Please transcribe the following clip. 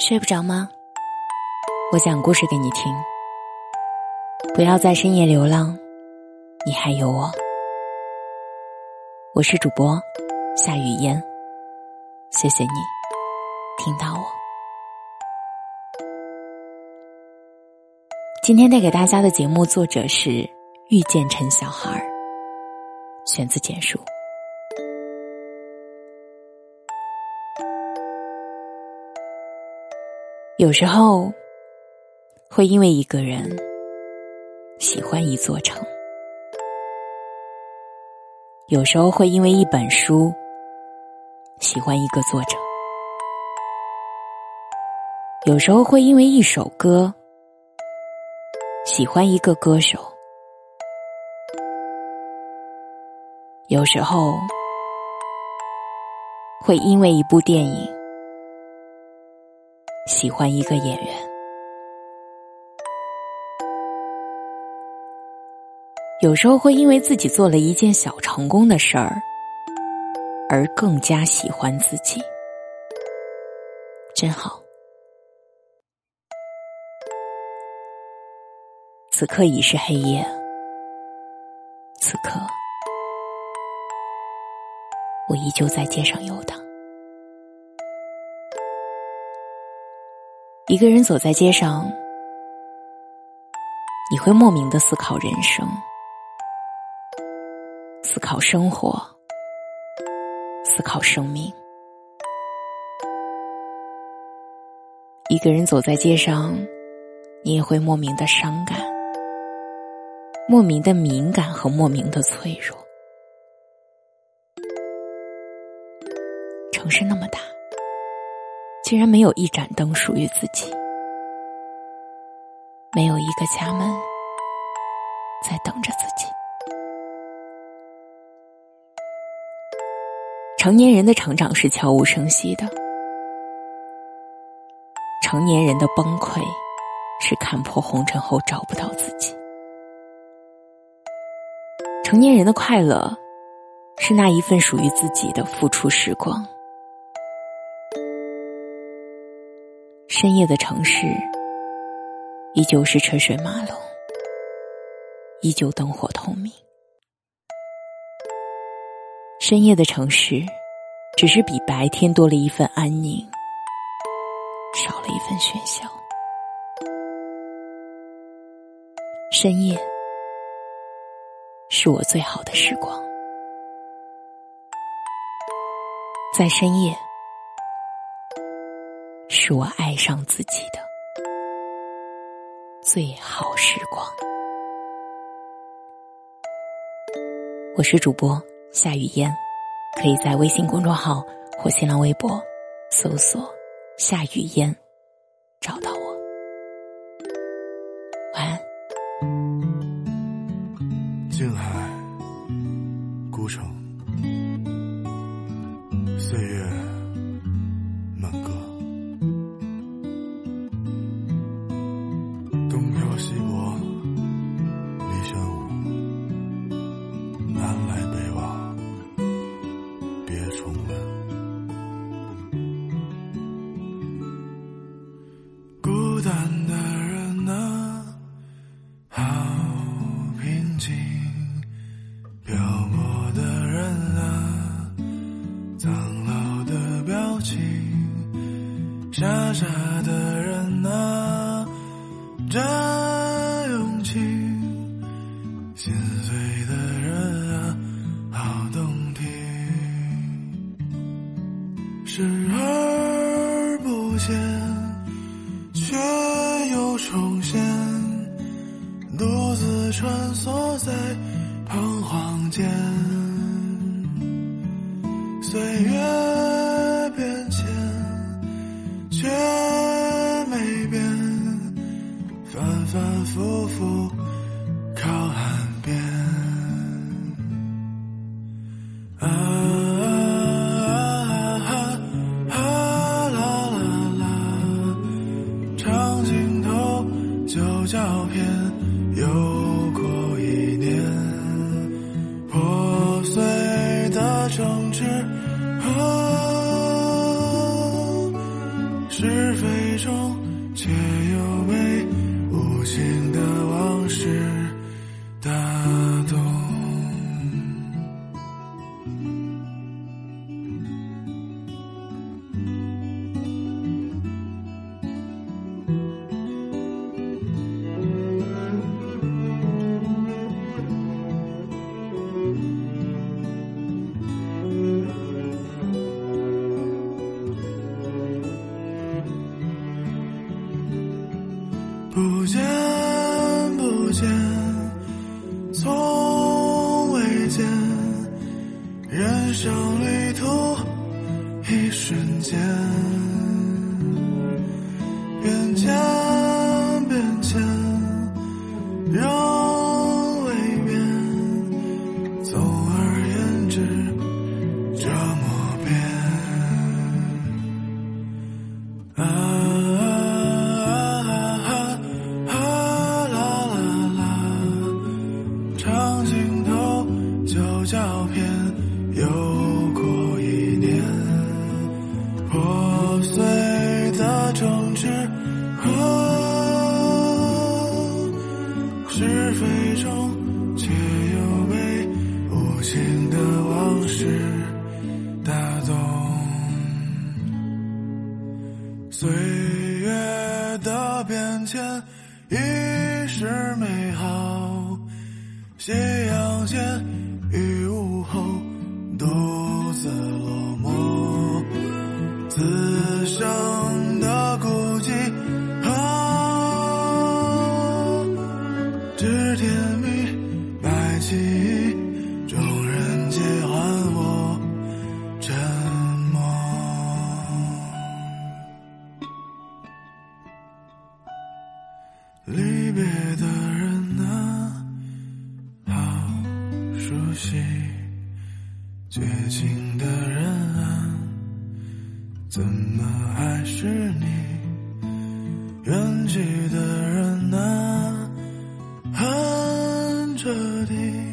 睡不着吗？我讲故事给你听。不要在深夜流浪，你还有我。我是主播夏雨嫣，谢谢你听到我。今天带给大家的节目作者是遇见陈小孩，选自简书。有时候，会因为一个人喜欢一座城；有时候会因为一本书喜欢一个作者；有时候会因为一首歌喜欢一个歌手；有时候会因为一部电影。喜欢一个演员，有时候会因为自己做了一件小成功的事儿，而更加喜欢自己，真好。此刻已是黑夜，此刻我依旧在街上游荡。一个人走在街上，你会莫名的思考人生，思考生活，思考生命。一个人走在街上，你也会莫名的伤感，莫名的敏感和莫名的脆弱。城市那么大。竟然没有一盏灯属于自己，没有一个家门在等着自己。成年人的成长是悄无声息的，成年人的崩溃是看破红尘后找不到自己，成年人的快乐是那一份属于自己的付出时光。深夜的城市，依旧是车水马龙，依旧灯火通明。深夜的城市，只是比白天多了一份安宁，少了一份喧嚣。深夜，是我最好的时光，在深夜。是我爱上自己的最好时光。我是主播夏雨嫣，可以在微信公众号或新浪微博搜索“夏雨嫣”找到我。晚安。静海，孤城，岁月。傻傻的人啊，真勇气；心碎的人啊，好动听。视而不见，却又重现，独自穿梭在彷徨间，岁月啊啊啊啊啊啦啦啦，长镜头，旧照片，又过一年，破碎的城池。啊。是。人生旅途一瞬间，变迁变迁，仍未变，总而言之，这么变。啊啊啊啊啦啦啦，长镜头旧照片又过一年，破碎的城池和是非中，却又被无情的往事打动。岁月的变迁已是美好，自落寞，自生绝情的人啊，怎么还是你？远去的人啊，很彻底。